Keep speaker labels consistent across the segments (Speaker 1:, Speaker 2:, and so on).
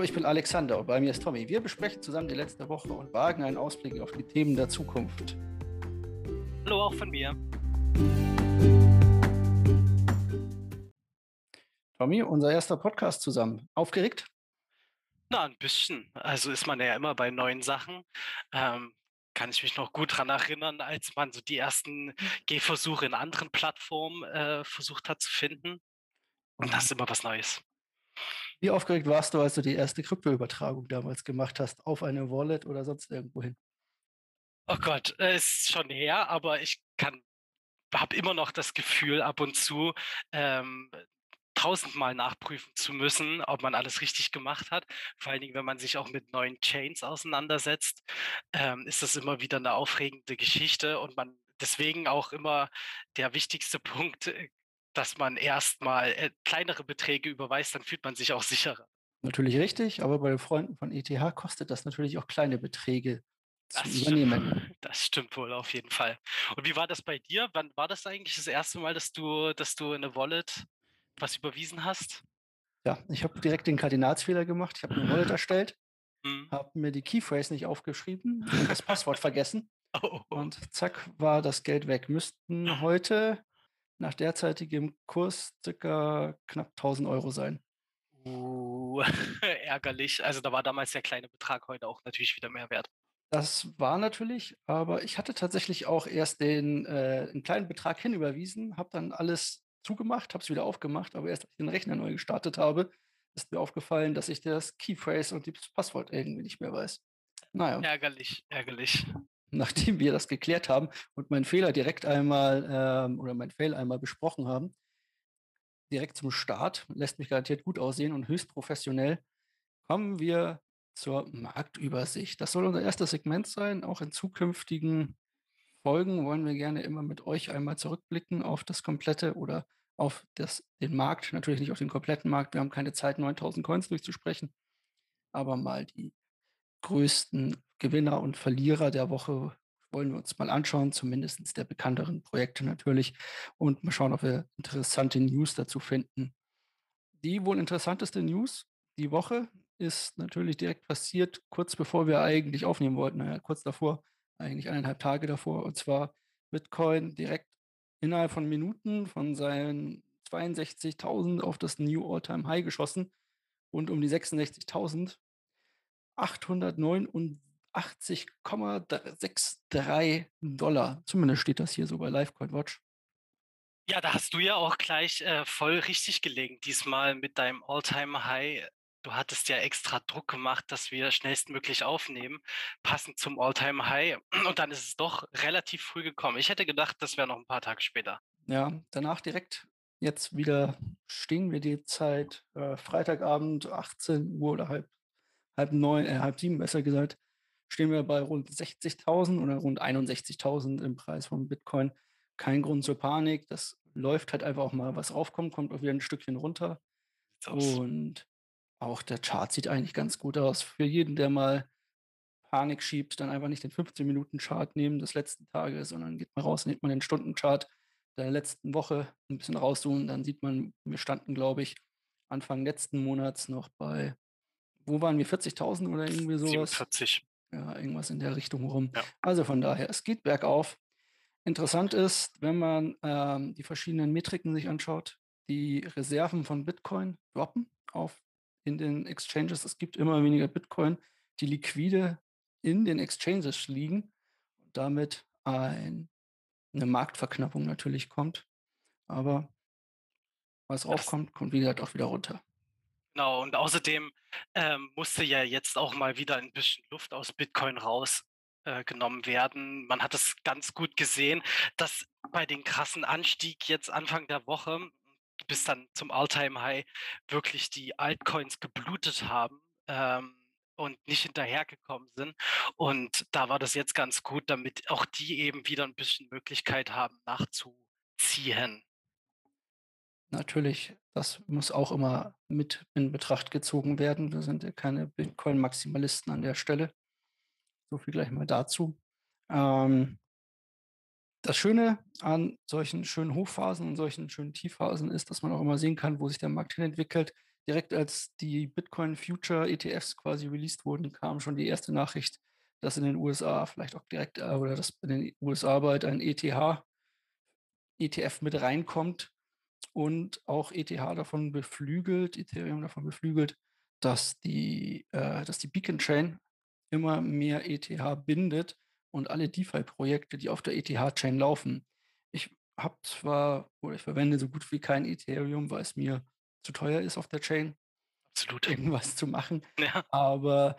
Speaker 1: Hallo, ich bin Alexander und bei mir ist Tommy. Wir besprechen zusammen die letzte Woche und wagen einen Ausblick auf die Themen der Zukunft.
Speaker 2: Hallo auch von mir.
Speaker 1: Tommy, unser erster Podcast zusammen. Aufgeregt?
Speaker 2: Na, ein bisschen. Also ist man ja immer bei neuen Sachen. Ähm, kann ich mich noch gut daran erinnern, als man so die ersten Gehversuche in anderen Plattformen äh, versucht hat zu finden. Und das ist immer was Neues.
Speaker 1: Wie aufgeregt warst du, als du die erste Kryptoübertragung damals gemacht hast, auf eine Wallet oder sonst irgendwo hin?
Speaker 2: Oh Gott, es ist schon her, aber ich kann, habe immer noch das Gefühl ab und zu, ähm, tausendmal nachprüfen zu müssen, ob man alles richtig gemacht hat. Vor allen Dingen, wenn man sich auch mit neuen Chains auseinandersetzt, ähm, ist das immer wieder eine aufregende Geschichte und man deswegen auch immer der wichtigste Punkt, äh, dass man erstmal äh, kleinere Beträge überweist, dann fühlt man sich auch sicherer.
Speaker 1: Natürlich richtig, aber bei den Freunden von ETH kostet das natürlich auch kleine Beträge zu
Speaker 2: Das
Speaker 1: übernehmen.
Speaker 2: stimmt, das stimmt wohl auf jeden Fall. Und wie war das bei dir? Wann war das eigentlich das erste Mal, dass du, dass du in eine Wallet was überwiesen hast?
Speaker 1: Ja, ich habe direkt den Kardinalsfehler gemacht. Ich habe eine Wallet erstellt,
Speaker 2: Hm.
Speaker 1: habe mir die Keyphrase nicht aufgeschrieben und das Passwort vergessen.
Speaker 2: Oh,
Speaker 1: Und zack, war das Geld weg. Müssten heute nach derzeitigem Kurs circa knapp 1000 Euro sein.
Speaker 2: uh, ärgerlich. Also da war damals der kleine Betrag heute auch natürlich wieder mehr wert.
Speaker 1: Das war natürlich, aber ich hatte tatsächlich auch erst den äh, einen kleinen Betrag hinüberwiesen, habe dann alles zugemacht, habe es wieder aufgemacht, aber erst als ich den Rechner neu gestartet habe, ist mir aufgefallen, dass ich das Keyphrase und das Passwort irgendwie nicht mehr weiß. Naja,
Speaker 2: Ärgerlich, ärgerlich.
Speaker 1: Nachdem wir das geklärt haben und meinen Fehler direkt einmal ähm, oder mein Fail einmal besprochen haben, direkt zum Start, lässt mich garantiert gut aussehen und höchst professionell, kommen wir zur Marktübersicht. Das soll unser erstes Segment sein. Auch in zukünftigen Folgen wollen wir gerne immer mit euch einmal zurückblicken auf das komplette oder auf das, den Markt. Natürlich nicht auf den kompletten Markt. Wir haben keine Zeit, 9000 Coins durchzusprechen, aber mal die größten Gewinner und Verlierer der Woche wollen wir uns mal anschauen, zumindest der bekannteren Projekte natürlich, und mal schauen, ob wir interessante News dazu finden. Die wohl interessanteste News die Woche ist natürlich direkt passiert, kurz bevor wir eigentlich aufnehmen wollten, naja, kurz davor, eigentlich eineinhalb Tage davor, und zwar Bitcoin direkt innerhalb von Minuten von seinen 62.000 auf das New All-Time High geschossen und um die 66.000 889,63 Dollar. Zumindest steht das hier so bei Livecoin Watch.
Speaker 2: Ja, da hast du ja auch gleich äh, voll richtig gelegen, diesmal mit deinem All-Time-High. Du hattest ja extra Druck gemacht, dass wir schnellstmöglich aufnehmen, passend zum All-Time-High. Und dann ist es doch relativ früh gekommen. Ich hätte gedacht, das wäre noch ein paar Tage später.
Speaker 1: Ja, danach direkt jetzt wieder stehen wir die Zeit äh, Freitagabend 18 Uhr oder halb, halb neun, äh, halb sieben besser gesagt, stehen wir bei rund 60.000 oder rund 61.000 im Preis von Bitcoin. Kein Grund zur Panik. Das läuft halt einfach auch mal, was aufkommt, kommt auch wieder ein Stückchen runter. Und auch der Chart sieht eigentlich ganz gut aus. Für jeden, der mal Panik schiebt, dann einfach nicht den 15-Minuten-Chart nehmen des letzten Tages, sondern geht mal raus, nimmt man den Stundenchart der letzten Woche ein bisschen rauszoomen. Dann sieht man, wir standen, glaube ich, Anfang letzten Monats noch bei, wo waren wir, 40.000 oder irgendwie sowas?
Speaker 2: 47.
Speaker 1: Ja, irgendwas in der Richtung rum.
Speaker 2: Ja.
Speaker 1: Also von daher, es geht bergauf. Interessant ist, wenn man ähm, die verschiedenen Metriken sich anschaut, die Reserven von Bitcoin droppen auf in den Exchanges. Es gibt immer weniger Bitcoin, die liquide in den Exchanges liegen und damit ein, eine Marktverknappung natürlich kommt. Aber was raufkommt, kommt wie gesagt auch wieder runter.
Speaker 2: Genau, und außerdem ähm, musste ja jetzt auch mal wieder ein bisschen Luft aus Bitcoin rausgenommen äh, werden. Man hat es ganz gut gesehen, dass bei den krassen Anstieg jetzt Anfang der Woche bis dann zum All-Time-High wirklich die Altcoins geblutet haben ähm, und nicht hinterhergekommen sind. Und da war das jetzt ganz gut, damit auch die eben wieder ein bisschen Möglichkeit haben, nachzuziehen.
Speaker 1: Natürlich, das muss auch immer mit in Betracht gezogen werden. Wir sind ja keine Bitcoin-Maximalisten an der Stelle. So viel gleich mal dazu. Ähm, das Schöne an solchen schönen Hochphasen und solchen schönen Tiefphasen ist, dass man auch immer sehen kann, wo sich der Markt hinentwickelt. direkt als die Bitcoin Future ETFs quasi released wurden, kam schon die erste Nachricht, dass in den USA vielleicht auch direkt äh, oder dass in den USA bald ein ETH ETF mit reinkommt und auch ETH davon beflügelt, Ethereum davon beflügelt, dass die, äh, dass die Beacon Chain immer mehr ETH bindet und alle DeFi-Projekte, die auf der ETH-Chain laufen. Ich habe zwar oder ich verwende so gut wie kein Ethereum, weil es mir zu teuer ist auf der Chain,
Speaker 2: Absolut.
Speaker 1: irgendwas zu machen.
Speaker 2: Ja.
Speaker 1: Aber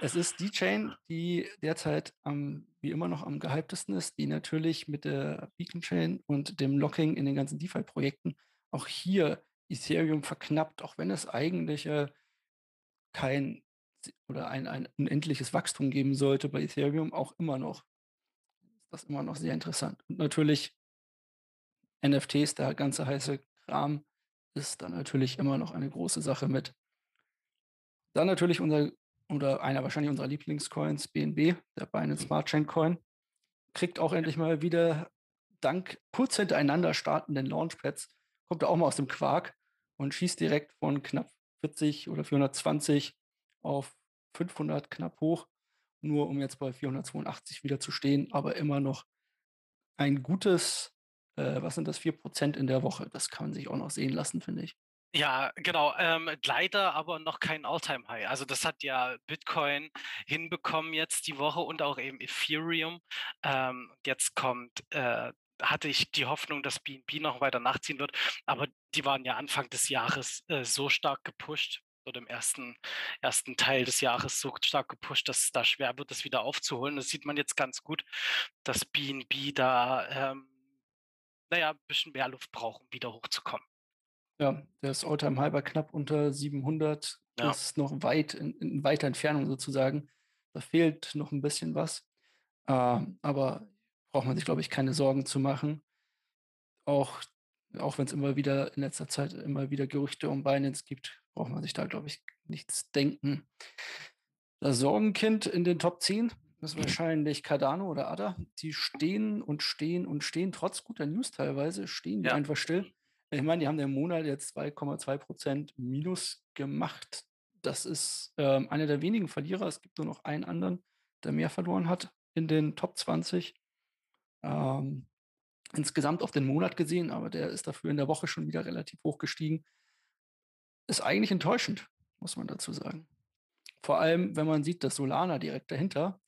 Speaker 1: es ist die Chain, die derzeit am, wie immer noch am gehyptesten ist, die natürlich mit der Beacon Chain und dem Locking in den ganzen DeFi-Projekten auch hier Ethereum verknappt, auch wenn es eigentlich äh, kein oder ein, ein unendliches Wachstum geben sollte bei Ethereum, auch immer noch. Ist das immer noch sehr interessant. Und natürlich NFTs, der ganze heiße Kram, ist dann natürlich immer noch eine große Sache mit. Dann natürlich unser, oder einer wahrscheinlich unserer Lieblingscoins, BNB, der Binance Smart Chain Coin, kriegt auch endlich mal wieder dank kurz hintereinander startenden Launchpads, kommt er auch mal aus dem Quark und schießt direkt von knapp 40 oder 420 auf 500 knapp hoch, nur um jetzt bei 482 wieder zu stehen, aber immer noch ein gutes, äh, was sind das, 4% in der Woche. Das kann man sich auch noch sehen lassen, finde ich.
Speaker 2: Ja, genau. Ähm, leider aber noch kein All-Time-High. Also das hat ja Bitcoin hinbekommen jetzt die Woche und auch eben Ethereum. Ähm, jetzt kommt, äh, hatte ich die Hoffnung, dass BNB noch weiter nachziehen wird, aber die waren ja Anfang des Jahres äh, so stark gepusht oder im ersten, ersten Teil des Jahres so stark gepusht, dass es da schwer wird, das wieder aufzuholen. Das sieht man jetzt ganz gut, dass BNB da, ähm, naja, ein bisschen mehr Luft braucht, um wieder hochzukommen.
Speaker 1: Ja, der ist Alltime bei knapp unter 700.
Speaker 2: Ja.
Speaker 1: Das ist noch weit in, in weiter Entfernung sozusagen. Da fehlt noch ein bisschen was. Äh, aber braucht man sich, glaube ich, keine Sorgen zu machen. Auch, auch wenn es immer wieder in letzter Zeit immer wieder Gerüchte um Binance gibt, braucht man sich da, glaube ich, nichts denken. Das Sorgenkind in den Top 10 ist wahrscheinlich Cardano oder Ada. Die stehen und stehen und stehen, trotz guter News teilweise, stehen die
Speaker 2: Ja.
Speaker 1: einfach still. Ich meine, die haben den Monat jetzt 2,2% Minus gemacht. Das ist ähm, einer der wenigen Verlierer. Es gibt nur noch einen anderen, der mehr verloren hat in den Top 20. Ähm, insgesamt auf den Monat gesehen, aber der ist dafür in der Woche schon wieder relativ hoch gestiegen. Ist eigentlich enttäuschend, muss man dazu sagen. Vor allem, wenn man sieht, dass Solana direkt dahinter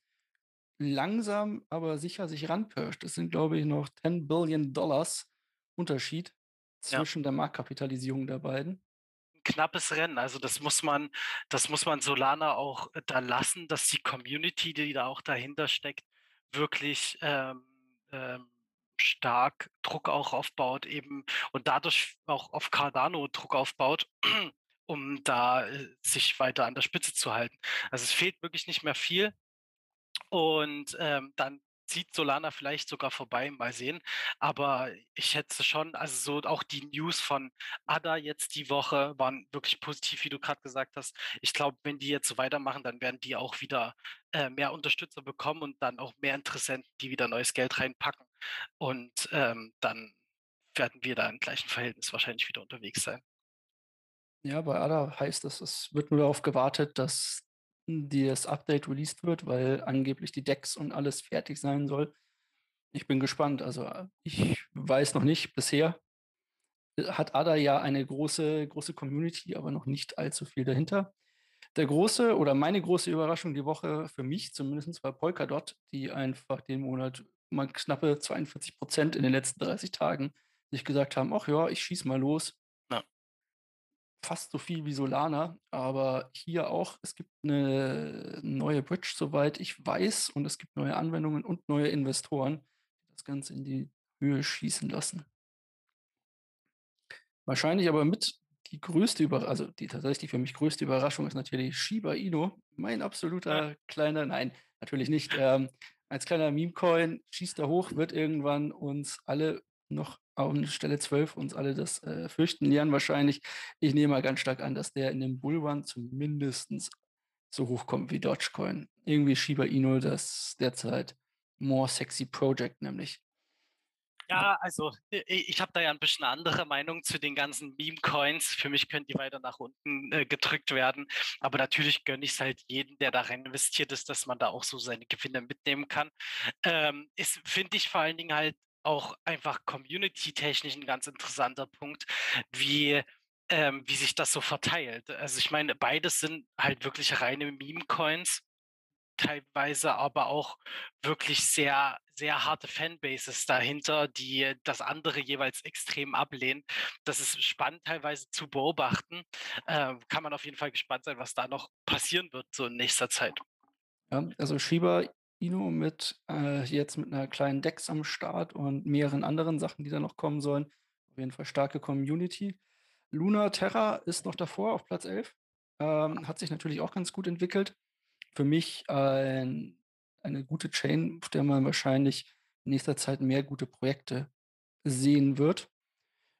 Speaker 1: langsam, aber sicher sich ranpirscht. Das sind, glaube ich, noch 10 Billion Dollars Unterschied
Speaker 2: Ja.
Speaker 1: zwischen der Marktkapitalisierung der beiden.
Speaker 2: ein knappes Rennen. Also das muss man, das muss man Solana auch äh, da lassen, dass die Community, die da auch dahinter steckt, wirklich ähm, ähm, stark Druck auch aufbaut eben und dadurch auch auf Cardano Druck aufbaut, um da äh, sich weiter an der Spitze zu halten. Also es fehlt wirklich nicht mehr viel und ähm, dann zieht Solana vielleicht sogar vorbei, mal sehen. Aber ich schätze schon, also so auch die News von Ada jetzt die Woche waren wirklich positiv, wie du gerade gesagt hast. Ich glaube, wenn die jetzt so weitermachen, dann werden die auch wieder äh, mehr Unterstützer bekommen und dann auch mehr Interessenten, die wieder neues Geld reinpacken. Und ähm, dann werden wir da im gleichen Verhältnis wahrscheinlich wieder unterwegs sein.
Speaker 1: Ja, bei ADA heißt es, es wird nur darauf gewartet, dass das Update released wird, weil angeblich die Decks und alles fertig sein soll. Ich bin gespannt. Also äh, ich weiß noch nicht, bisher äh, hat ADA ja eine große, große Community, aber noch nicht allzu viel dahinter. Der große oder meine große Überraschung die Woche für mich zumindest war Polkadot, die einfach den Monat mal knappe 42 Prozent in den letzten 30 Tagen sich gesagt haben, ach ja, ich schieß mal los. Fast so viel wie Solana, aber hier auch, es gibt eine neue Bridge, soweit ich weiß, und es gibt neue Anwendungen und neue Investoren, die das Ganze in die Höhe schießen lassen. Wahrscheinlich aber mit die größte Überraschung, also die tatsächlich für mich größte Überraschung ist natürlich Shiba Inu, mein absoluter kleiner, nein, natürlich nicht, ähm, als kleiner Meme-Coin schießt er hoch, wird irgendwann uns alle noch auf Stelle 12 uns alle das äh, Fürchten lernen wahrscheinlich. Ich nehme mal ganz stark an, dass der in dem Bullrun zumindest so hoch kommt wie Dogecoin. Irgendwie Shiba Inu das derzeit more sexy Project nämlich.
Speaker 2: Ja, also ich habe da ja ein bisschen andere Meinung zu den ganzen Meme-Coins. Für mich können die weiter nach unten äh, gedrückt werden. Aber natürlich gönne ich es halt jedem, der da rein investiert ist, dass man da auch so seine Gewinne mitnehmen kann. Ähm, finde ich vor allen Dingen halt auch einfach community-technisch ein ganz interessanter Punkt, wie, ähm, wie sich das so verteilt. Also ich meine, beides sind halt wirklich reine Meme-Coins teilweise aber auch wirklich sehr, sehr harte Fanbases dahinter, die das andere jeweils extrem ablehnen. Das ist spannend teilweise zu beobachten. Äh, kann man auf jeden Fall gespannt sein, was da noch passieren wird so in nächster Zeit.
Speaker 1: Also Shiba Inu mit äh, jetzt mit einer kleinen Dex am Start und mehreren anderen Sachen, die da noch kommen sollen. Auf jeden Fall starke Community. Luna Terra ist noch davor auf Platz 11. Ähm, hat sich natürlich auch ganz gut entwickelt für mich ein eine gute Chain, auf der man wahrscheinlich in nächster Zeit mehr gute Projekte sehen wird.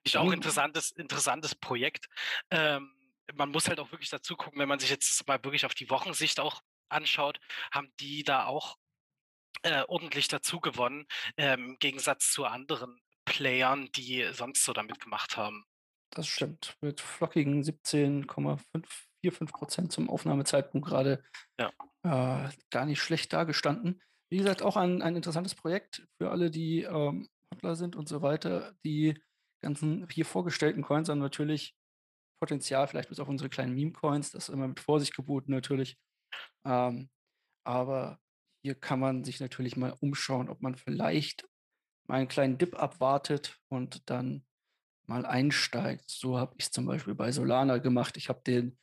Speaker 2: Ist auch interessantes interessantes Projekt. Ähm, man muss halt auch wirklich dazu gucken, wenn man sich jetzt mal wirklich auf die Wochensicht auch anschaut, haben die da auch äh, ordentlich dazu gewonnen, ähm, im Gegensatz zu anderen Playern, die sonst so damit gemacht haben.
Speaker 1: Das stimmt. Mit flockigen 17,545% zum Aufnahmezeitpunkt gerade
Speaker 2: Ja.
Speaker 1: äh, gar nicht schlecht dagestanden. Wie gesagt, auch ein ein interessantes Projekt für alle, die, ähm, Hodler sind und so weiter. Die ganzen hier vorgestellten Coins haben natürlich Potenzial, vielleicht bis auf unsere kleinen Meme-Coins, das ist immer mit Vorsicht geboten natürlich. Ähm, aber hier kann man sich natürlich mal umschauen, ob man vielleicht mal einen kleinen Dip abwartet und dann mal einsteigt. So habe ich es zum Beispiel bei Solana gemacht. Ich habe den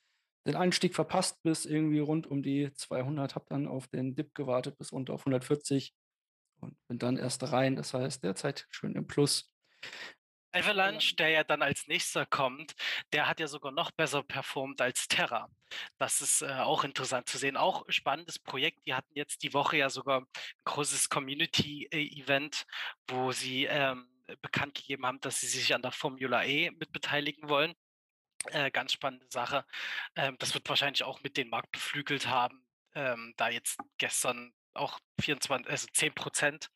Speaker 1: den Einstieg verpasst bis irgendwie rund um die 200, habe dann auf den Dip gewartet bis runter auf 140 und bin dann erst rein. Das heißt, derzeit schön im Plus.
Speaker 2: Avalanche, der ja dann als nächster kommt, der hat ja sogar noch besser performt als Terra. Das ist äh, auch interessant zu sehen. Auch spannendes Projekt. Die hatten jetzt die Woche ja sogar ein großes Community-Event, wo sie ähm, bekannt gegeben haben, dass sie sich an der Formula E mit beteiligen wollen. Äh, ganz spannende Sache. Ähm, das wird wahrscheinlich auch mit den Markt beflügelt haben, ähm, da jetzt gestern auch 24, also 10 Prozent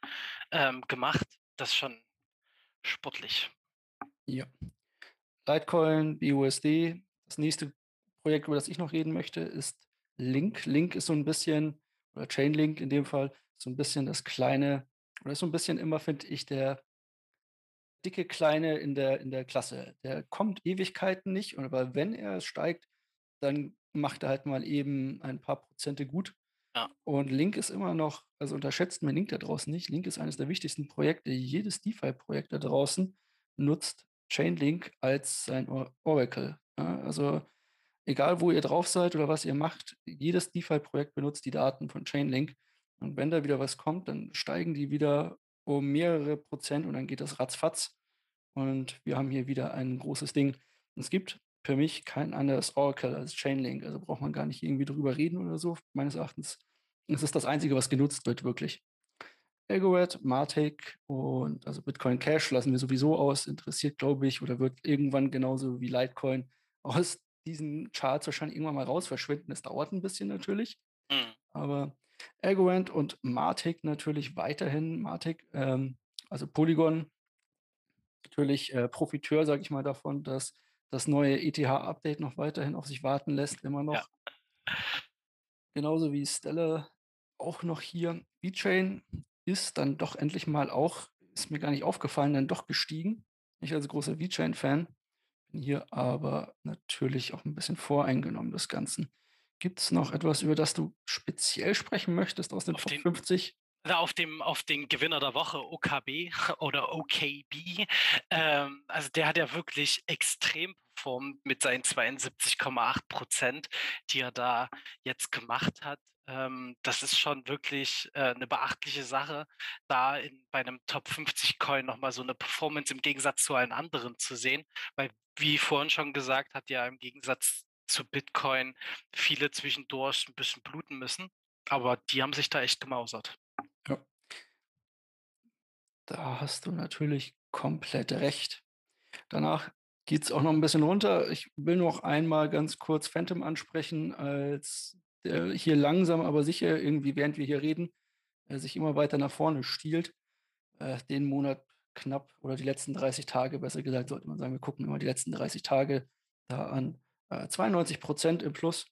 Speaker 2: ähm, gemacht. Das ist schon sportlich.
Speaker 1: Ja. Litecoin, BUSD. Das nächste Projekt, über das ich noch reden möchte, ist Link. Link ist so ein bisschen, oder Chainlink in dem Fall, so ein bisschen das kleine, oder so ein bisschen immer, finde ich, der dicke Kleine in der in der Klasse. Der kommt Ewigkeiten nicht, aber wenn er steigt, dann macht er halt mal eben ein paar Prozente gut.
Speaker 2: Ja.
Speaker 1: Und Link ist immer noch also unterschätzt man Link da draußen nicht. Link ist eines der wichtigsten Projekte. Jedes DeFi-Projekt da draußen nutzt Chainlink als sein Oracle, ja? Also, egal wo ihr drauf seid oder was ihr macht, jedes DeFi-Projekt benutzt die Daten von Chainlink. Und wenn da wieder was kommt, dann steigen die wieder um mehrere Prozent und dann geht das ratzfatz. Und wir haben hier wieder ein großes Ding. es gibt für mich kein anderes Oracle als Chainlink. Also braucht man gar nicht irgendwie drüber reden oder so, meines Erachtens. Es ist das Einzige, was genutzt wird, wirklich. Algorand, Martek und also Bitcoin Cash lassen wir sowieso aus. Interessiert, glaube ich, oder wird irgendwann genauso wie Litecoin aus diesen Charts wahrscheinlich irgendwann mal raus verschwinden. Es dauert ein bisschen natürlich.
Speaker 2: Mhm.
Speaker 1: Aber Algorand und Matic natürlich weiterhin. Matic, ähm, also Polygon, natürlich äh, Profiteur, sage ich mal, davon, dass das neue ETH-Update noch weiterhin auf sich warten lässt, immer noch.
Speaker 2: Ja.
Speaker 1: Genauso wie Stella auch noch hier. VeChain ist dann doch endlich mal auch, ist mir gar nicht aufgefallen, dann doch gestiegen. Ich als großer VeChain-Fan bin hier aber natürlich auch ein bisschen voreingenommen des Ganzen. Gibt es noch etwas, über das du speziell sprechen möchtest aus den
Speaker 2: Auf
Speaker 1: Top
Speaker 2: den
Speaker 1: 50?
Speaker 2: auf dem auf den Gewinner der Woche, OKB oder OKB. Ähm, also der hat ja wirklich extrem performt mit seinen 72,8% die er da jetzt gemacht hat. Ähm, das ist schon wirklich, äh, 'ne beachtliche Sache, da in bei einem Top 50 Coin noch mal so eine Performance im Gegensatz zu allen anderen zu sehen. Weil, wie vorhin schon gesagt, hat ja im Gegensatz zu Bitcoin viele zwischendurch ein bisschen bluten müssen, aber die haben sich da echt gemausert.
Speaker 1: Ja. Da hast du natürlich komplett recht. Danach geht es auch noch ein bisschen runter. Ich will noch einmal ganz kurz Phantom ansprechen, als der hier langsam, aber sicher irgendwie, während wir hier reden, äh, sich immer weiter nach vorne stiehlt. Äh, den Monat knapp oder die letzten 30 Tage, besser gesagt, sollte man sagen, wir gucken immer die letzten 30 Tage da an. Äh, 92 Prozent im Plus.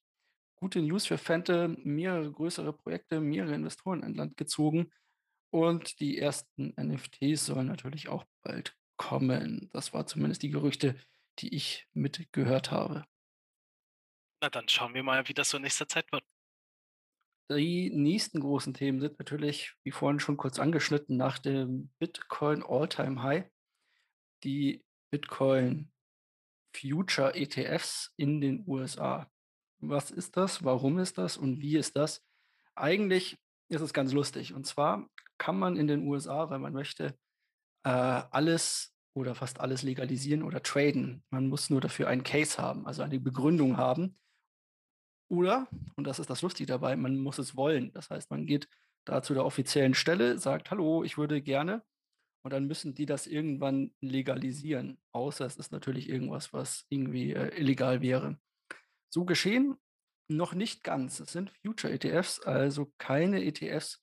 Speaker 1: Gute News für Fente, mehrere größere Projekte, mehrere Investoren in Land gezogen und die ersten NFTs sollen natürlich auch bald kommen. Das war zumindest die Gerüchte, die ich mitgehört habe.
Speaker 2: Na, dann schauen wir mal, wie das so in nächster Zeit wird.
Speaker 1: Die nächsten großen Themen sind natürlich, wie vorhin schon kurz angeschnitten, nach dem Bitcoin All-Time High die Bitcoin Future ETFs in den USA. Was ist das? Warum ist das? Und wie ist das? Eigentlich ist es ganz lustig. Und zwar kann man in den USA, wenn man möchte, äh, alles oder fast alles legalisieren oder traden. Man muss nur dafür einen Case haben, also eine Begründung haben. Oder, und das ist das Lustige dabei, man muss es wollen. Das heißt, man geht da zu der offiziellen Stelle, sagt, hallo, ich würde gerne. Und dann müssen die das irgendwann legalisieren. Außer es ist natürlich irgendwas, was irgendwie äh, illegal wäre. So geschehen noch nicht ganz. Es sind Future-ETFs, also keine ETFs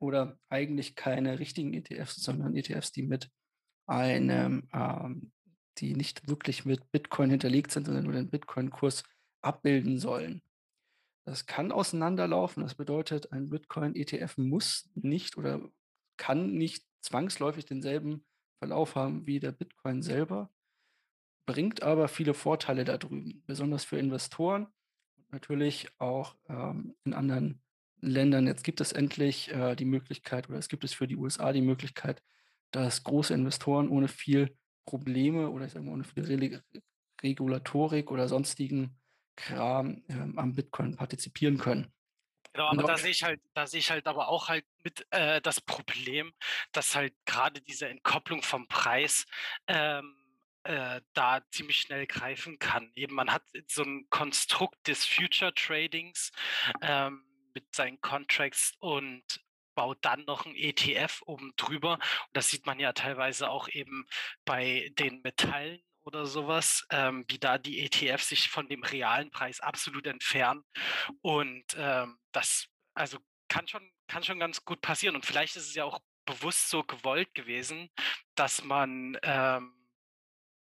Speaker 1: oder eigentlich keine richtigen ETFs, sondern ETFs, die mit einem, ähm, die nicht wirklich mit Bitcoin hinterlegt sind, sondern nur den Bitcoin-Kurs abbilden sollen. Das kann auseinanderlaufen. Das bedeutet, ein Bitcoin-ETF muss nicht oder kann nicht zwangsläufig denselben Verlauf haben wie der Bitcoin selber, bringt aber viele Vorteile da drüben, besonders für Investoren und natürlich auch ähm, in anderen Ländern. Jetzt gibt es endlich äh, die Möglichkeit oder es gibt es für die USA die Möglichkeit, dass große Investoren ohne viel Probleme oder ich sage mal ohne viel Re Regulatorik oder sonstigen Kram ähm, am Bitcoin partizipieren können.
Speaker 2: Genau, aber da sehe ich halt, da sehe ich halt aber auch halt mit äh, das Problem, dass halt gerade diese Entkopplung vom Preis ähm, äh, da ziemlich schnell greifen kann. Eben man hat so ein Konstrukt des Future Tradings ähm, mit seinen Contracts und baut dann noch ein ETF oben drüber. Und das sieht man ja teilweise auch eben bei den Metallen oder sowas, ähm, wie da die ETFs sich von dem realen Preis absolut entfernen. Und ähm, das, also kann schon, kann schon ganz gut passieren. Und vielleicht ist es ja auch bewusst so gewollt gewesen, dass man ähm,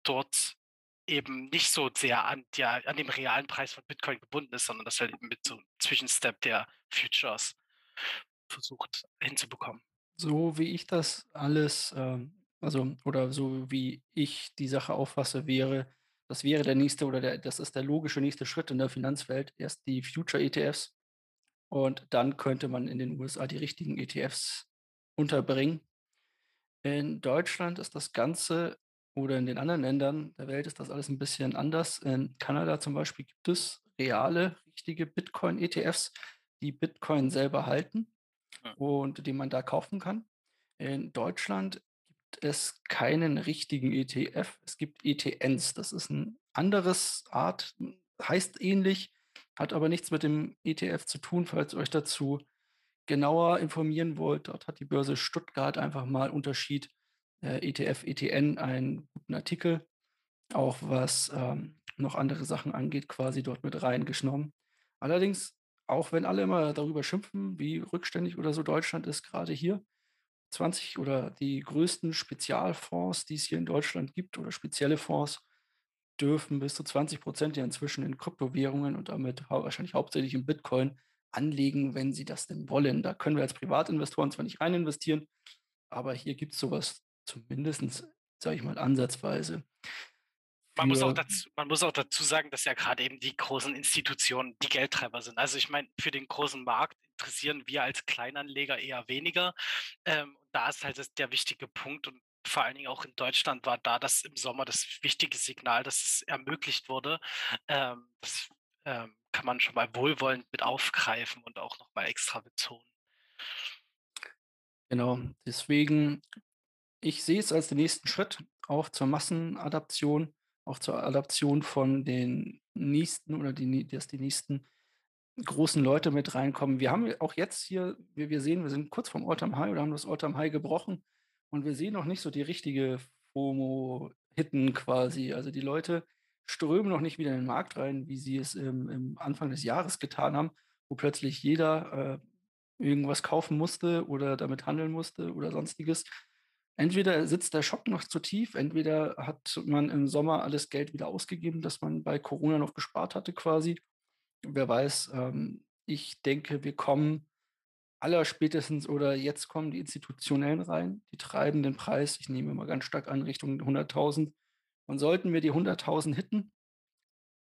Speaker 2: dort eben nicht so sehr an, ja, an dem realen Preis von Bitcoin gebunden ist, sondern das halt eben mit so einem Zwischenstep der Futures versucht hinzubekommen.
Speaker 1: So wie ich das alles ähm, also, oder so wie ich die Sache auffasse, wäre, das wäre der nächste oder der, das ist der logische nächste Schritt in der Finanzwelt. Erst die Future-ETFs und dann könnte man in den USA die richtigen ETFs unterbringen. In Deutschland ist das Ganze oder in den anderen Ländern der Welt ist das alles ein bisschen anders. In Kanada zum Beispiel gibt es reale, richtige Bitcoin-ETFs, die Bitcoin selber halten und die man da kaufen kann. In Deutschland es keinen richtigen ETF. Es gibt ETNs. Das ist ein anderes Art, heißt ähnlich, hat aber nichts mit dem ETF zu tun, falls ihr euch dazu genauer informieren wollt. Dort hat die Börse Stuttgart einfach mal Unterschied äh, ETF, ETN einen guten Artikel, auch was ähm, noch andere Sachen angeht, quasi dort mit reingenommen. Allerdings, auch wenn alle immer darüber schimpfen, wie rückständig oder so Deutschland ist, gerade hier, 20 oder die größten Spezialfonds, die es hier in Deutschland gibt, oder spezielle Fonds, dürfen bis zu 20 Prozent ja inzwischen in Kryptowährungen und damit wahrscheinlich hauptsächlich in Bitcoin anlegen, wenn sie das denn wollen. Da können wir als Privatinvestoren zwar nicht rein investieren, aber hier gibt es sowas zumindest, sage ich mal, ansatzweise.
Speaker 2: Man muss, auch dazu, man muss auch dazu sagen, dass ja gerade eben die großen Institutionen die Geldtreiber sind. Also ich meine, für den großen Markt interessieren wir als Kleinanleger eher weniger. Ähm, da ist halt der wichtige Punkt und vor allen Dingen auch in Deutschland war da das im Sommer das wichtige Signal, dass es ermöglicht wurde. Ähm, das ähm, kann man schon mal wohlwollend mit aufgreifen und auch nochmal extra betonen.
Speaker 1: Genau, deswegen, ich sehe es als den nächsten Schritt auch zur Massenadaption, auch zur Adaption von den nächsten oder die, dass die nächsten großen Leute mit reinkommen. Wir haben auch jetzt hier, wie wir sehen, wir sind kurz vom Alltime High oder haben das Alltime High gebrochen und wir sehen noch nicht so die richtige FOMO-Hitten quasi. Also die Leute strömen noch nicht wieder in den Markt rein, wie sie es im, im Anfang des Jahres getan haben, wo plötzlich jeder äh, irgendwas kaufen musste oder damit handeln musste oder sonstiges. Entweder sitzt der Schock noch zu tief, entweder hat man im Sommer alles Geld wieder ausgegeben, das man bei Corona noch gespart hatte quasi. Wer weiß, ähm, ich denke, wir kommen allerspätestens oder jetzt kommen die Institutionellen rein, die treiben den Preis, ich nehme mal ganz stark an, Richtung 100.000. Und sollten wir die 100.000 hitten,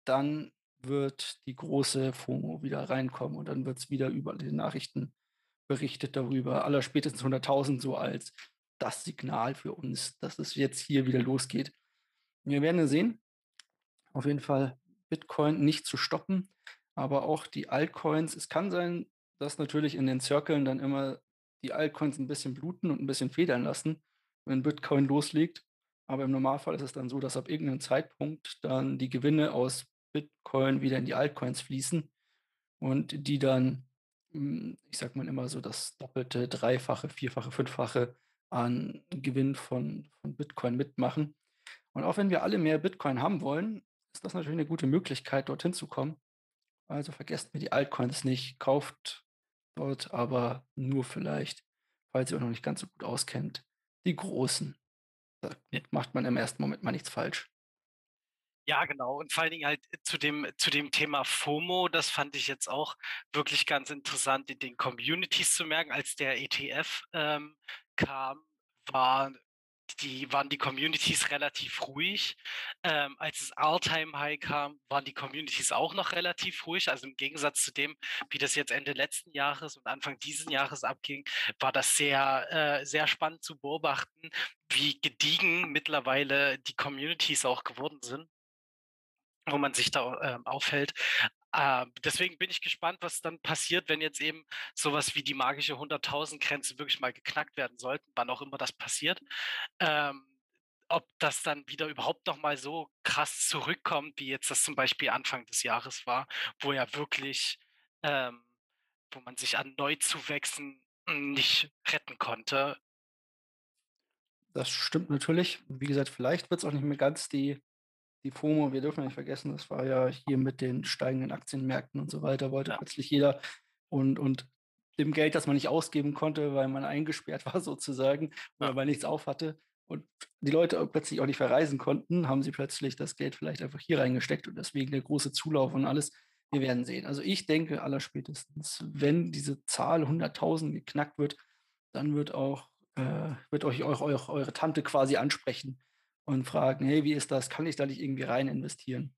Speaker 1: dann wird die große FOMO wieder reinkommen und dann wird es wieder über den Nachrichten berichtet darüber, allerspätestens 100.000 so als das Signal für uns, dass es jetzt hier wieder losgeht. Wir werden sehen. Auf jeden Fall Bitcoin nicht zu stoppen, aber auch die Altcoins. Es kann sein, dass natürlich in den Circlen dann immer die Altcoins ein bisschen bluten und ein bisschen federn lassen, wenn Bitcoin loslegt. Aber im Normalfall ist es dann so, dass ab irgendeinem Zeitpunkt dann die Gewinne aus Bitcoin wieder in die Altcoins fließen und die dann, hm, ich sag mal immer so, das doppelte, dreifache, vierfache, fünffache an Gewinn von, von Bitcoin mitmachen. Und auch wenn wir alle mehr Bitcoin haben wollen, ist das natürlich eine gute Möglichkeit, dorthin zu kommen. Also vergesst mir die Altcoins nicht, kauft dort aber nur vielleicht, falls ihr euch noch nicht ganz so gut auskennt, die großen. Da macht man im ersten Moment mal nichts falsch.
Speaker 2: Ja, genau. Und vor allen Dingen halt äh, zu dem, zu dem Thema FOMO, das fand ich jetzt auch wirklich ganz interessant, in den Communities zu merken, als der ETF ähm, kam, war die, waren die Communities relativ ruhig. Ähm, als das All-Time-High kam, waren die Communities auch noch relativ ruhig. Also im Gegensatz zu dem, wie das jetzt Ende letzten Jahres und Anfang dieses Jahres abging, war das sehr, äh, sehr spannend zu beobachten, wie gediegen mittlerweile die Communities auch geworden sind wo man sich da äh, aufhält. Äh, deswegen bin ich gespannt, was dann passiert, wenn jetzt eben sowas wie die magische 100.000 Grenze wirklich mal geknackt werden sollten, wann auch immer das passiert. Ähm, ob das dann wieder überhaupt noch mal so krass zurückkommt, wie jetzt das zum Beispiel Anfang des Jahres war, wo ja wirklich, ähm, wo man sich an Neuzuwächsen nicht retten konnte.
Speaker 1: Das stimmt natürlich. Wie gesagt, vielleicht wird es auch nicht mehr ganz die die FOMO, wir dürfen nicht vergessen, das war ja hier mit den steigenden Aktienmärkten und so weiter, wollte ja. plötzlich jeder und, und dem Geld, das man nicht ausgeben konnte, weil man eingesperrt war sozusagen oder weil nichts auf hatte und die Leute plötzlich auch nicht verreisen konnten, haben sie plötzlich das Geld vielleicht einfach hier reingesteckt und deswegen der große Zulauf und alles. Wir werden sehen. Also ich denke allerspätestens, wenn diese Zahl 100.000 geknackt wird, dann wird auch äh, wird euch eure, eure Tante quasi ansprechen und fragen, hey, wie ist das? Kann ich da nicht irgendwie rein investieren?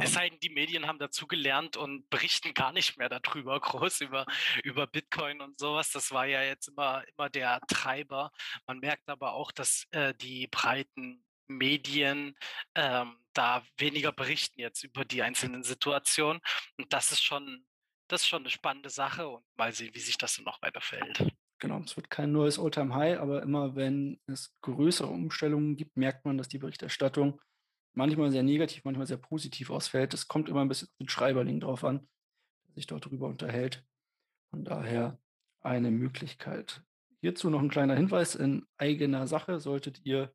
Speaker 2: Es sei denn, die Medien haben dazu gelernt und berichten gar nicht mehr darüber groß über, über Bitcoin und sowas. Das war ja jetzt immer, immer der Treiber. Man merkt aber auch, dass äh, die breiten Medien ähm, da weniger berichten jetzt über die einzelnen Situationen. Und das ist schon, das ist schon eine spannende Sache und mal sehen, wie sich das dann noch weiter verhält.
Speaker 1: Genau, es wird kein neues Alltime high aber immer wenn es größere Umstellungen gibt, merkt man, dass die Berichterstattung manchmal sehr negativ, manchmal sehr positiv ausfällt. Es kommt immer ein bisschen auf den Schreiberling drauf an, der sich dort drüber unterhält. Von daher eine Möglichkeit. Hierzu noch ein kleiner Hinweis in eigener Sache. Solltet ihr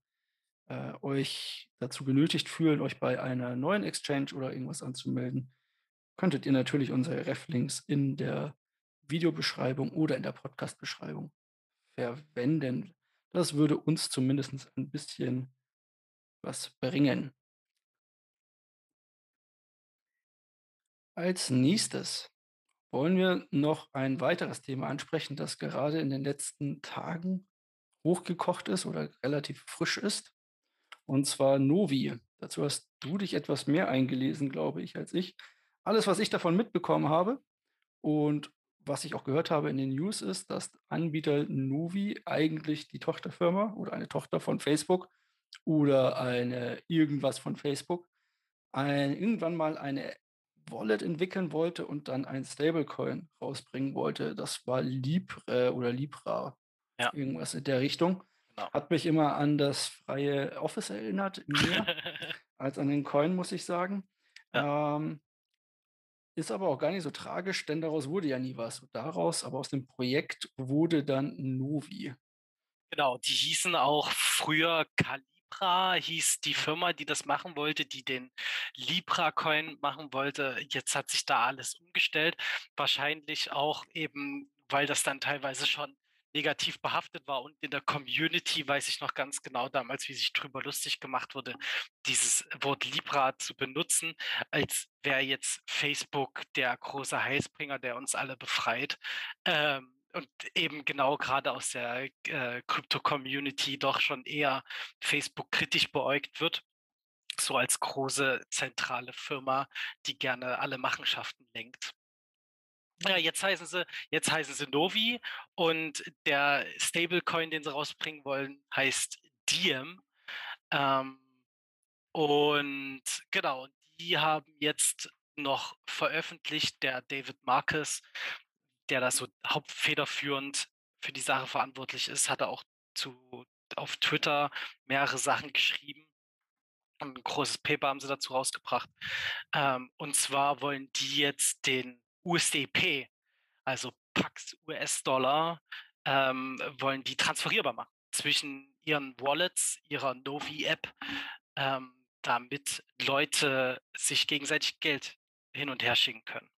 Speaker 1: äh, euch dazu genötigt fühlen, euch bei einer neuen Exchange oder irgendwas anzumelden, könntet ihr natürlich unsere Ref-Links in der Videobeschreibung oder in der Podcast-Beschreibung verwenden. Das würde uns zumindest ein bisschen was bringen. Als nächstes wollen wir noch ein weiteres Thema ansprechen, das gerade in den letzten Tagen hochgekocht ist oder relativ frisch ist. Und zwar Novi. Dazu hast du dich etwas mehr eingelesen, glaube ich, als ich. Alles, was ich davon mitbekommen habe und was ich auch gehört habe in den News ist, dass Anbieter Novi eigentlich die Tochterfirma oder eine Tochter von Facebook oder eine irgendwas von Facebook ein, irgendwann mal eine Wallet entwickeln wollte und dann ein Stablecoin rausbringen wollte. Das war Libre oder Libra. Ja. Irgendwas in der Richtung. Genau. Hat mich immer an das freie Office erinnert, mehr als an den Coin, muss ich sagen. Ja. Ähm, ist aber auch gar nicht so tragisch, denn daraus wurde ja nie was. Daraus, aber aus dem Projekt wurde dann Novi.
Speaker 2: Genau, die hießen auch früher Calibra, hieß die Firma, die das machen wollte, die den Libra-Coin machen wollte. Jetzt hat sich da alles umgestellt. Wahrscheinlich auch eben, weil das dann teilweise schon negativ behaftet war und in der Community weiß ich noch ganz genau damals, wie sich drüber lustig gemacht wurde, dieses Wort Libra zu benutzen, als wäre jetzt Facebook der große Heilsbringer, der uns alle befreit. Ähm, und eben genau gerade aus der äh, Crypto-Community doch schon eher Facebook kritisch beäugt wird so als große zentrale Firma, die gerne alle Machenschaften lenkt. Ja, jetzt heißen sie, jetzt heißen sie Novi und der Stablecoin, den sie rausbringen wollen, heißt Diem. Ähm, und genau, die haben jetzt noch veröffentlicht, der David Marcus, der da so hauptfederführend für die Sache verantwortlich ist, hat er auch zu, auf Twitter mehrere Sachen geschrieben. Ein großes Paper haben sie dazu rausgebracht. Ähm, und zwar wollen die jetzt den USDP, also Pax US-Dollar, ähm, wollen die transferierbar machen zwischen ihren Wallets, ihrer Novi-App, ähm, damit Leute sich gegenseitig Geld hin und her schicken können.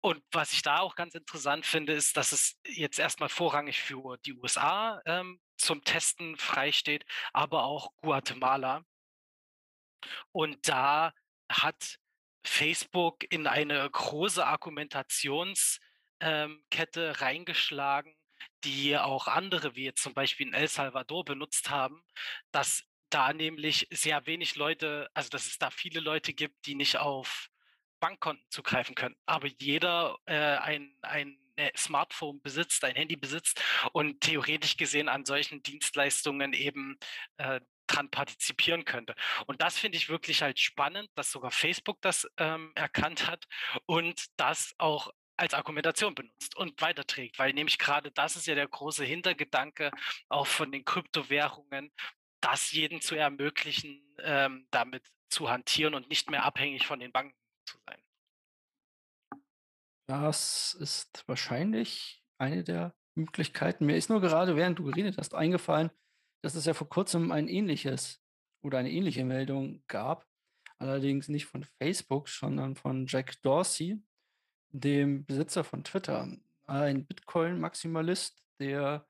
Speaker 2: Und was ich da auch ganz interessant finde, ist, dass es jetzt erstmal vorrangig für die USA ähm, zum Testen freisteht, aber auch Guatemala. Und da hat Facebook in eine große Argumentationskette reingeschlagen, die auch andere, wie jetzt zum Beispiel in El Salvador, benutzt haben, dass da nämlich sehr wenig Leute, also dass es da viele Leute gibt, die nicht auf Bankkonten zugreifen können. Aber jeder äh, ein, ein äh, Smartphone besitzt, ein Handy besitzt und theoretisch gesehen an solchen Dienstleistungen eben äh, dran partizipieren könnte. Und das finde ich wirklich halt spannend, dass sogar Facebook das ähm, erkannt hat und das auch als Argumentation benutzt und weiterträgt, weil nämlich gerade das ist ja der große Hintergedanke auch von den Kryptowährungen, das jeden zu ermöglichen, ähm, damit zu hantieren und nicht mehr abhängig von den Banken zu sein.
Speaker 1: Das ist wahrscheinlich eine der Möglichkeiten. Mir ist nur gerade, während du geredet hast, eingefallen, dass es ja vor kurzem ein ähnliches oder eine ähnliche Meldung gab, allerdings nicht von Facebook, sondern von Jack Dorsey, dem Besitzer von Twitter, ein Bitcoin-Maximalist, der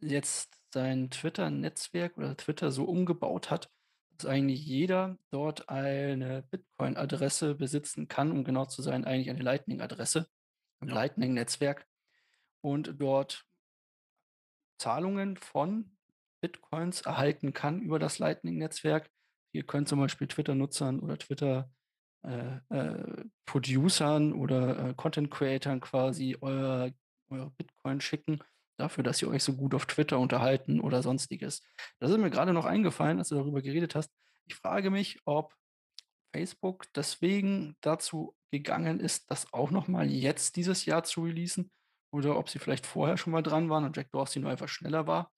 Speaker 1: jetzt sein Twitter-Netzwerk oder Twitter so umgebaut hat, dass eigentlich jeder dort eine Bitcoin-Adresse besitzen kann, um genau zu sein, eigentlich eine Lightning-Adresse, ein ja. Lightning-Netzwerk und dort Zahlungen von Bitcoins erhalten kann über das Lightning-Netzwerk. Ihr könnt zum Beispiel Twitter-Nutzern oder Twitter-Producern äh, äh, oder äh, Content-Creatern quasi euer, euer Bitcoin schicken, dafür, dass ihr euch so gut auf Twitter unterhalten oder sonstiges. Das ist mir gerade noch eingefallen, als du darüber geredet hast. Ich frage mich, ob Facebook deswegen dazu gegangen ist, das auch nochmal jetzt dieses Jahr zu releasen oder ob sie vielleicht vorher schon mal dran waren und Jack Dorsey nur einfach schneller war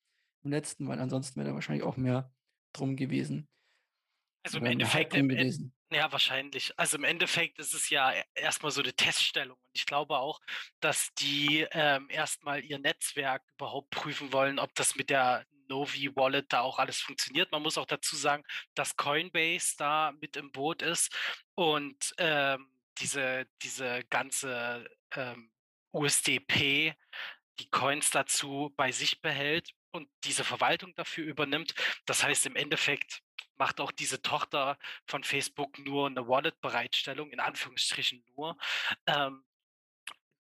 Speaker 1: im letzten, weil ansonsten wäre da wahrscheinlich auch mehr drum gewesen.
Speaker 2: Also im Endeffekt, im, gewesen. ja, wahrscheinlich. Also im Endeffekt ist es ja e, erstmal so eine Teststellung. Und ich glaube auch, dass die ähm, erstmal ihr Netzwerk überhaupt prüfen wollen, ob das mit der Novi Wallet da auch alles funktioniert. Man muss auch dazu sagen, dass Coinbase da mit im Boot ist und ähm, diese, diese ganze ähm, USDP, die Coins dazu bei sich behält und diese Verwaltung dafür übernimmt. Das heißt, im Endeffekt macht auch diese Tochter von Facebook nur eine Wallet-Bereitstellung, in Anführungsstrichen nur. Ähm, mhm.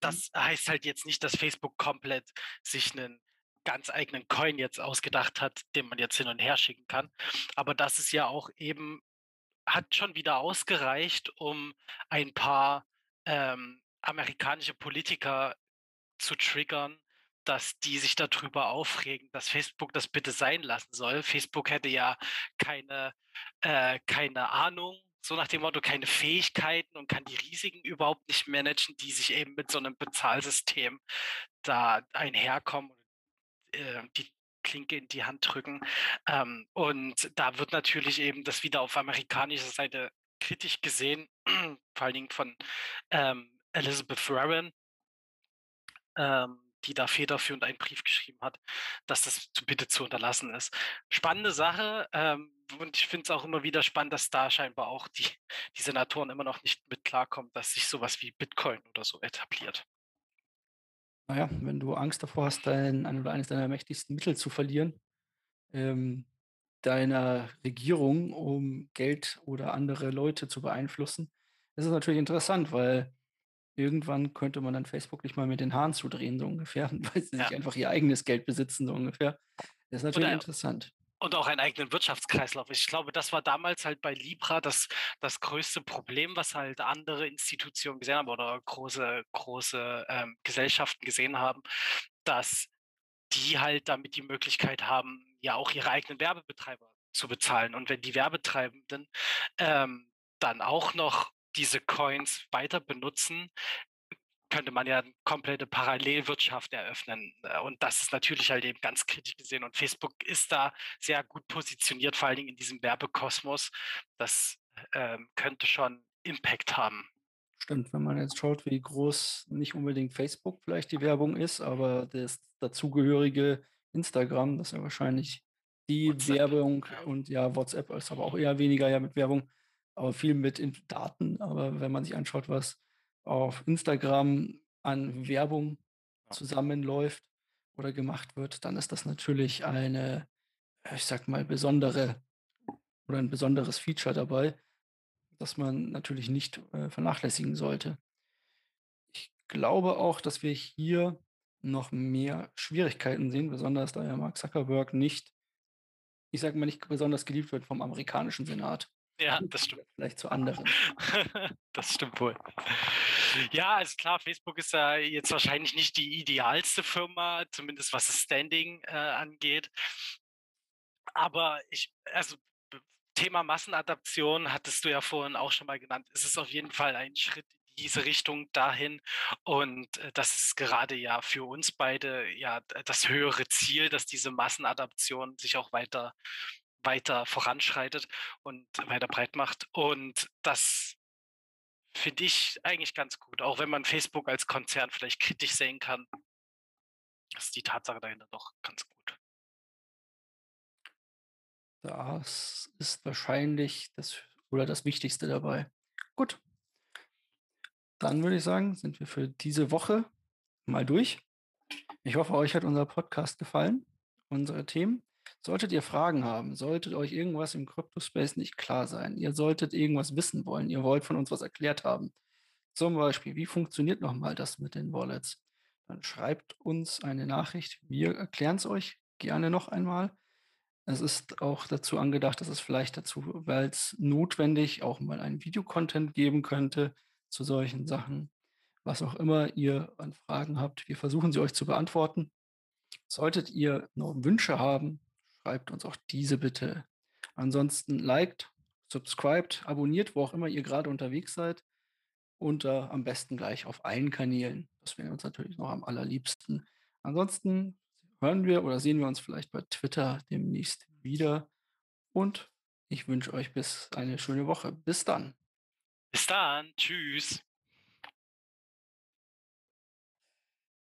Speaker 2: das heißt halt jetzt nicht, dass Facebook komplett sich einen ganz eigenen Coin jetzt ausgedacht hat, den man jetzt hin und her schicken kann. Aber das ist ja auch eben, hat schon wieder ausgereicht, um ein paar ähm, amerikanische Politiker zu triggern, dass die sich darüber aufregen, dass Facebook das bitte sein lassen soll. Facebook hätte ja keine, äh, keine Ahnung, so nach dem Motto, keine Fähigkeiten und kann die Risiken überhaupt nicht managen, die sich eben mit so einem Bezahlsystem da einherkommen und äh, die Klinke in die Hand drücken. Ähm, und da wird natürlich eben das wieder auf amerikanischer Seite kritisch gesehen, vor allen Dingen von ähm, Elizabeth Warren. Ähm, die da federführend einen Brief geschrieben hat, dass das bitte zu unterlassen ist. Spannende Sache. Ähm, und ich finde es auch immer wieder spannend, dass da scheinbar auch die, die Senatoren immer noch nicht mit klarkommen, dass sich sowas wie Bitcoin oder so etabliert.
Speaker 1: Naja, wenn du Angst davor hast, dein ein oder eines deiner mächtigsten Mittel zu verlieren, ähm, deiner Regierung, um Geld oder andere Leute zu beeinflussen, ist es natürlich interessant, weil irgendwann könnte man dann Facebook nicht mal mit den Haaren zudrehen, so ungefähr, weil sie
Speaker 2: Ja.
Speaker 1: sich einfach ihr eigenes Geld besitzen, so ungefähr. Das ist natürlich
Speaker 2: Oder
Speaker 1: interessant.
Speaker 2: und auch einen eigenen Wirtschaftskreislauf. Ich glaube, das war damals halt bei Libra das das größte Problem, was halt andere Institutionen gesehen haben oder große große, ähm, Gesellschaften gesehen haben, dass die halt damit die Möglichkeit haben, ja auch ihre eigenen Werbebetreiber zu bezahlen. Und wenn die Werbetreibenden, ähm, dann auch noch diese Coins weiter benutzen, könnte man ja 'ne komplette Parallelwirtschaft eröffnen. Äh, und das ist natürlich halt eben ganz kritisch gesehen. Und Facebook ist da sehr gut positioniert, vor allen Dingen in diesem Werbekosmos. Das, ähm, könnte schon Impact haben.
Speaker 1: Stimmt, wenn man jetzt schaut, wie groß nicht unbedingt Facebook vielleicht die Werbung ist, aber das dazugehörige Instagram, das ja wahrscheinlich die
Speaker 2: WhatsApp,
Speaker 1: Werbung und ja, WhatsApp ist aber auch eher weniger ja mit Werbung, aber viel mit in Daten. Aber wenn man sich anschaut, was auf Instagram an Werbung zusammenläuft oder gemacht wird, dann ist das natürlich eine, äh, ich sage mal, besondere oder 'n besonderes Feature dabei, das man natürlich nicht, äh, vernachlässigen sollte. Ich glaube auch, dass wir hier noch mehr Schwierigkeiten sehen, besonders da ja Mark Zuckerberg nicht ich sage mal, nicht besonders geliebt wird vom amerikanischen Senat.
Speaker 2: Ja, das stimmt.
Speaker 1: Vielleicht zu anderen.
Speaker 2: Das stimmt wohl. Ja, also klar, Facebook ist ja jetzt wahrscheinlich nicht die idealste Firma, zumindest was das Standing, äh, angeht. Aber ich also Thema Massenadaption hattest du ja vorhin auch schon mal genannt. Es ist auf jeden Fall ein Schritt in diese Richtung dahin. Und, äh, das ist gerade ja für uns beide ja das höhere Ziel, dass diese Massenadaption sich auch weiter weiter voranschreitet und weiter breit macht. Und das finde ich eigentlich ganz gut, auch wenn man Facebook als Konzern vielleicht kritisch sehen kann ist die Tatsache dahinter doch ganz gut.
Speaker 1: Das ist wahrscheinlich das oder das Wichtigste dabei. Gut. Dann würde ich sagen, sind wir für diese Woche mal durch. Ich hoffe, euch hat unser Podcast gefallen, unsere Themen. Solltet ihr Fragen haben, solltet euch irgendwas im Kryptospace nicht klar sein, ihr solltet irgendwas wissen wollen, ihr wollt von uns was erklärt haben. Zum Beispiel, wie funktioniert noch mal das mit den Wallets? Dann schreibt uns eine Nachricht. Wir erklären's euch gerne noch einmal. Es ist auch dazu angedacht, dass es vielleicht dazu weil's notwendig auch mal einen Videocontent geben könnte zu solchen Sachen. Was auch immer ihr an Fragen habt, wir versuchen sie euch zu beantworten. Solltet ihr noch Wünsche haben, schreibt uns auch diese bitte. Ansonsten liked, subscribed, abonniert, wo auch immer ihr grade unterwegs seid und, äh, am besten gleich auf allen Kanälen. Das wäre uns natürlich noch am allerliebsten. Ansonsten hören wir oder sehen wir uns vielleicht bei Twitter demnächst wieder und ich wünsche euch bis eine schöne Woche. Bis dann.
Speaker 2: Bis dann. Tschüss.